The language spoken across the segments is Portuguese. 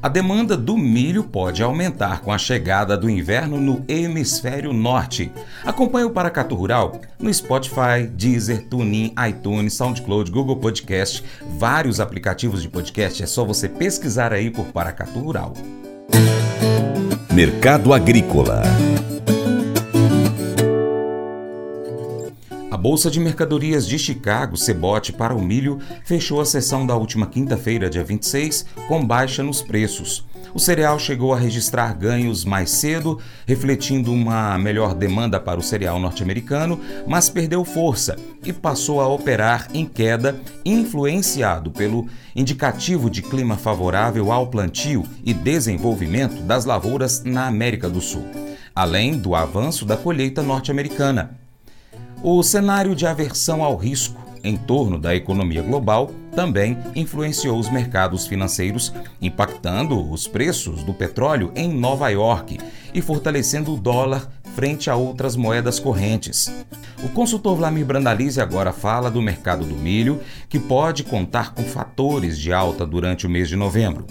A demanda do milho pode aumentar com a chegada do inverno no hemisfério norte. Acompanhe o Paracatu Rural no Spotify, Deezer, TuneIn, iTunes, SoundCloud, Google Podcast, vários aplicativos de podcast. É só você pesquisar aí por Paracatu Rural. Mercado Agrícola A Bolsa de Mercadorias de Chicago, Cebote para o milho, fechou a sessão da última quinta-feira, dia 26, com baixa nos preços. O cereal chegou a registrar ganhos mais cedo, refletindo uma melhor demanda para o cereal norte-americano, mas perdeu força e passou a operar em queda, influenciado pelo indicativo de clima favorável ao plantio e desenvolvimento das lavouras na América do Sul, além do avanço da colheita norte-americana. O cenário de aversão ao risco em torno da economia global também influenciou os mercados financeiros, impactando os preços do petróleo em Nova York e fortalecendo o dólar frente a outras moedas correntes. O consultor Vlamir Brandalize agora fala do mercado do milho, que pode contar com fatores de alta durante o mês de novembro.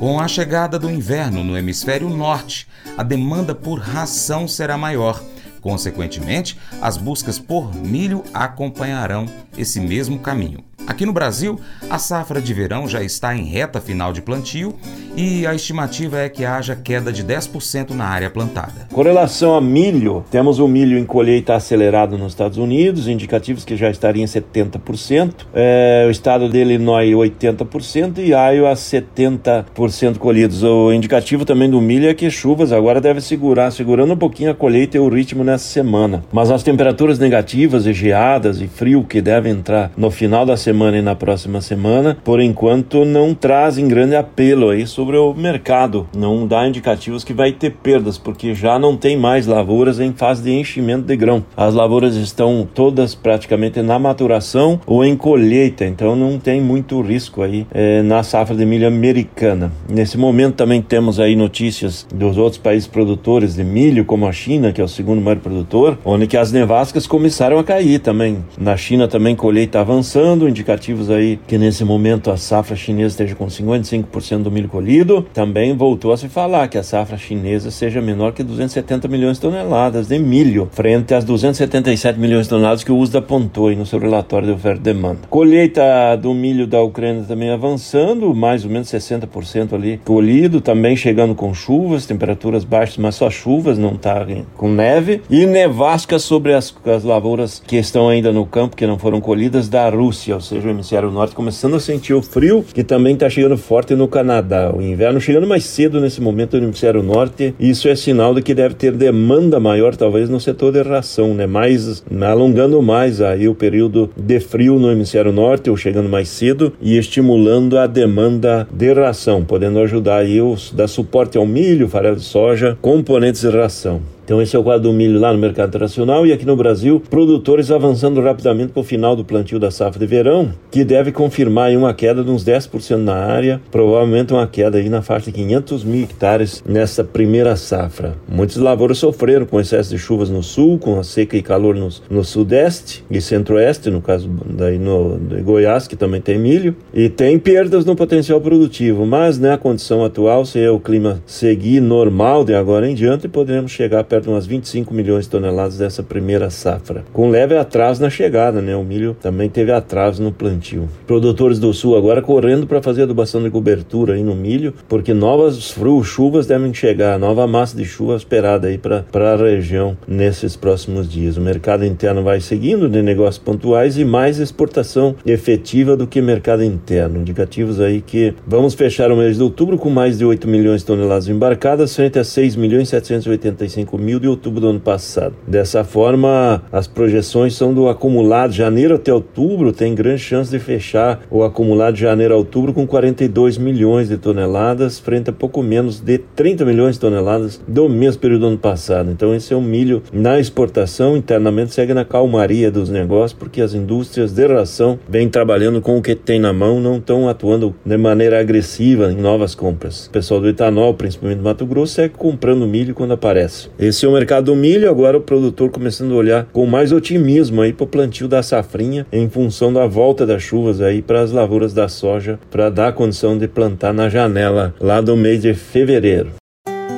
Com a chegada do inverno no hemisfério norte, a demanda por ração será maior Consequentemente, as buscas por milho acompanharão esse mesmo caminho. Aqui no Brasil, a safra de verão já está em reta final de plantio e a estimativa é que haja queda de 10% na área plantada. Com relação a milho, temos o milho em colheita acelerado nos Estados Unidos, indicativos que já estaria em 70%, é, o estado de Illinois 80% e Iowa 70% colhidos. O indicativo também do milho é que chuvas agora devem segurar, segurando um pouquinho a colheita e o ritmo nessa semana. Mas as temperaturas negativas e geadas e frio que devem entrar no final da semana e na próxima semana, por enquanto não trazem grande apelo aí sobre o mercado. Não dá indicativos que vai ter perdas, porque já não tem mais lavouras em fase de enchimento de grão. As lavouras estão todas praticamente na maturação ou em colheita, então não tem muito risco aí é, na safra de milho americana. Nesse momento também temos aí notícias dos outros países produtores de milho, como a China, que é o segundo maior produtor, onde que as nevascas começaram a cair também. Na China também colheita avançando, indicativos aí que nesse momento a safra chinesa esteja com 55% do milho colhido. Também voltou a se falar que a safra chinesa seja menor que 270 milhões de toneladas de milho, frente às 277 milhões de toneladas que o USDA apontou no seu relatório de oferta e demanda. Colheita do milho da Ucrânia também avançando, mais ou menos 60% ali colhido, também chegando com chuvas, temperaturas baixas, mas só chuvas, não está com neve. E nevasca sobre as, as lavouras que estão ainda no campo, que não foram colhidas, da Rússia, ou seja, seja, o hemisfério norte começando a sentir o frio, que também está chegando forte no Canadá. O inverno chegando mais cedo nesse momento no hemisfério norte, isso é sinal de que deve ter demanda maior, talvez, no setor de ração, né? Mais, alongando mais aí o período de frio no hemisfério norte, ou chegando mais cedo, e estimulando a demanda de ração, podendo ajudar aí os, dar suporte ao milho, farelo de soja, componentes de ração. Então esse é o quadro do milho lá no mercado internacional e aqui no Brasil, produtores avançando rapidamente para o final do plantio da safra de verão, que deve confirmar uma queda de uns 10% na área, provavelmente uma queda aí na faixa de 500 mil hectares nessa primeira safra. Muitos lavouras sofreram com excesso de chuvas no sul, com a seca e calor no, no sudeste e centro-oeste, no caso daí no de Goiás, que também tem milho, e tem perdas no potencial produtivo, mas né, a condição atual, se o clima seguir normal de agora em diante, poderemos chegar perto perto de umas 25 milhões de toneladas dessa primeira safra, com leve atraso na chegada, né? O milho também teve atraso no plantio. Produtores do sul agora correndo para fazer adubação de cobertura aí no milho, porque novas chuvas devem chegar, nova massa de chuva esperada aí para a região nesses próximos dias. O mercado interno vai seguindo de negócios pontuais e mais exportação efetiva do que mercado interno. Indicativos aí que vamos fechar o mês de outubro com mais de 8 milhões de toneladas embarcadas frente a 6 milhões 785 mil mil de outubro do ano passado. Dessa forma, as projeções são do acumulado de janeiro até outubro, tem grande chance de fechar o acumulado de janeiro a outubro com 42 milhões de toneladas, frente a pouco menos de 30 milhões de toneladas do mesmo período do ano passado. Então, esse é um milho na exportação, internamente segue na calmaria dos negócios, porque as indústrias de ração vêm trabalhando com o que tem na mão, não estão atuando de maneira agressiva em novas compras. O pessoal do etanol, principalmente do Mato Grosso, segue comprando milho quando aparece. Esse cresceu o mercado do milho, agora o produtor começando a olhar com mais otimismo aí para o plantio da safrinha em função da volta das chuvas aí para as lavouras da soja, para dar condição de plantar na janela lá do mês de fevereiro.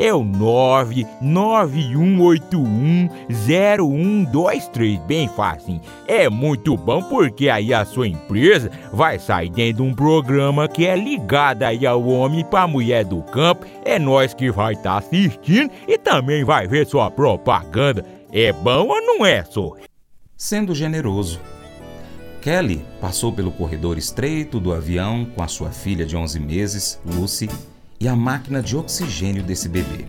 é o 991810123. Bem fácil. É muito bom porque aí a sua empresa vai sair dentro de um programa que é ligado aí ao homem para mulher do campo. É nós que vai estar tá assistindo e também vai ver sua propaganda. É bom ou não é, só? Sendo generoso Kelly passou pelo corredor estreito do avião com a sua filha de 11 meses, Lucy, e a máquina de oxigênio desse bebê.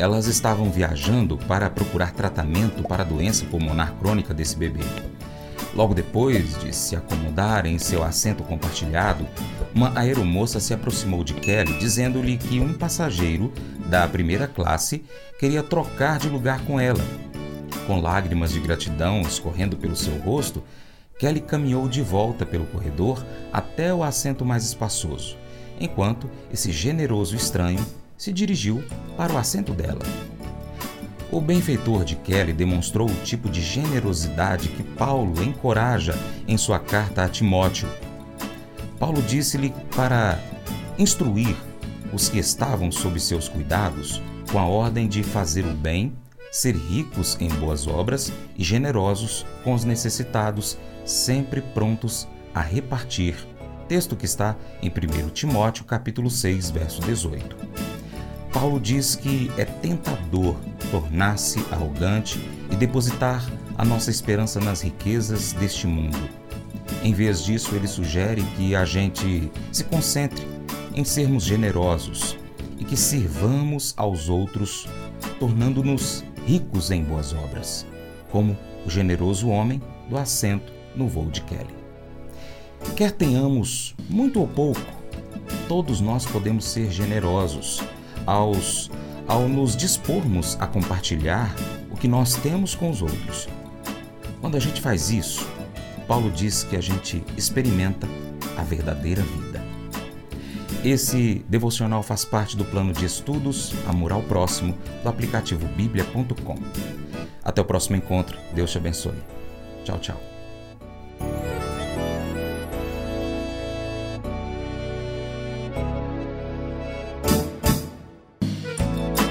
Elas estavam viajando para procurar tratamento para a doença pulmonar crônica desse bebê. Logo depois de se acomodar em seu assento compartilhado, uma aeromoça se aproximou de Kelly dizendo-lhe que um passageiro da primeira classe queria trocar de lugar com ela. Com lágrimas de gratidão escorrendo pelo seu rosto, Kelly caminhou de volta pelo corredor até o assento mais espaçoso, enquanto esse generoso estranho se dirigiu para o assento dela. O benfeitor de Kelly demonstrou o tipo de generosidade que Paulo encoraja em sua carta a Timóteo. Paulo disse-lhe para instruir os que estavam sob seus cuidados com a ordem de fazer o bem, ser ricos em boas obras e generosos com os necessitados, sempre prontos a repartir. Texto que está em 1 Timóteo, capítulo 6, verso 18. Paulo diz que é tentador tornar-se arrogante e depositar a nossa esperança nas riquezas deste mundo. Em vez disso, ele sugere que a gente se concentre em sermos generosos e que sirvamos aos outros, tornando-nos ricos em boas obras, como o generoso homem do assento no voo de Kelly. Quer tenhamos muito ou pouco, todos nós podemos ser generosos aos, ao nos dispormos a compartilhar o que nós temos com os outros. Quando a gente faz isso, Paulo diz que a gente experimenta a verdadeira vida. Esse devocional faz parte do plano de estudos Amor ao Próximo do aplicativo bíblia.com. Até o próximo encontro. Deus te abençoe. Tchau, tchau.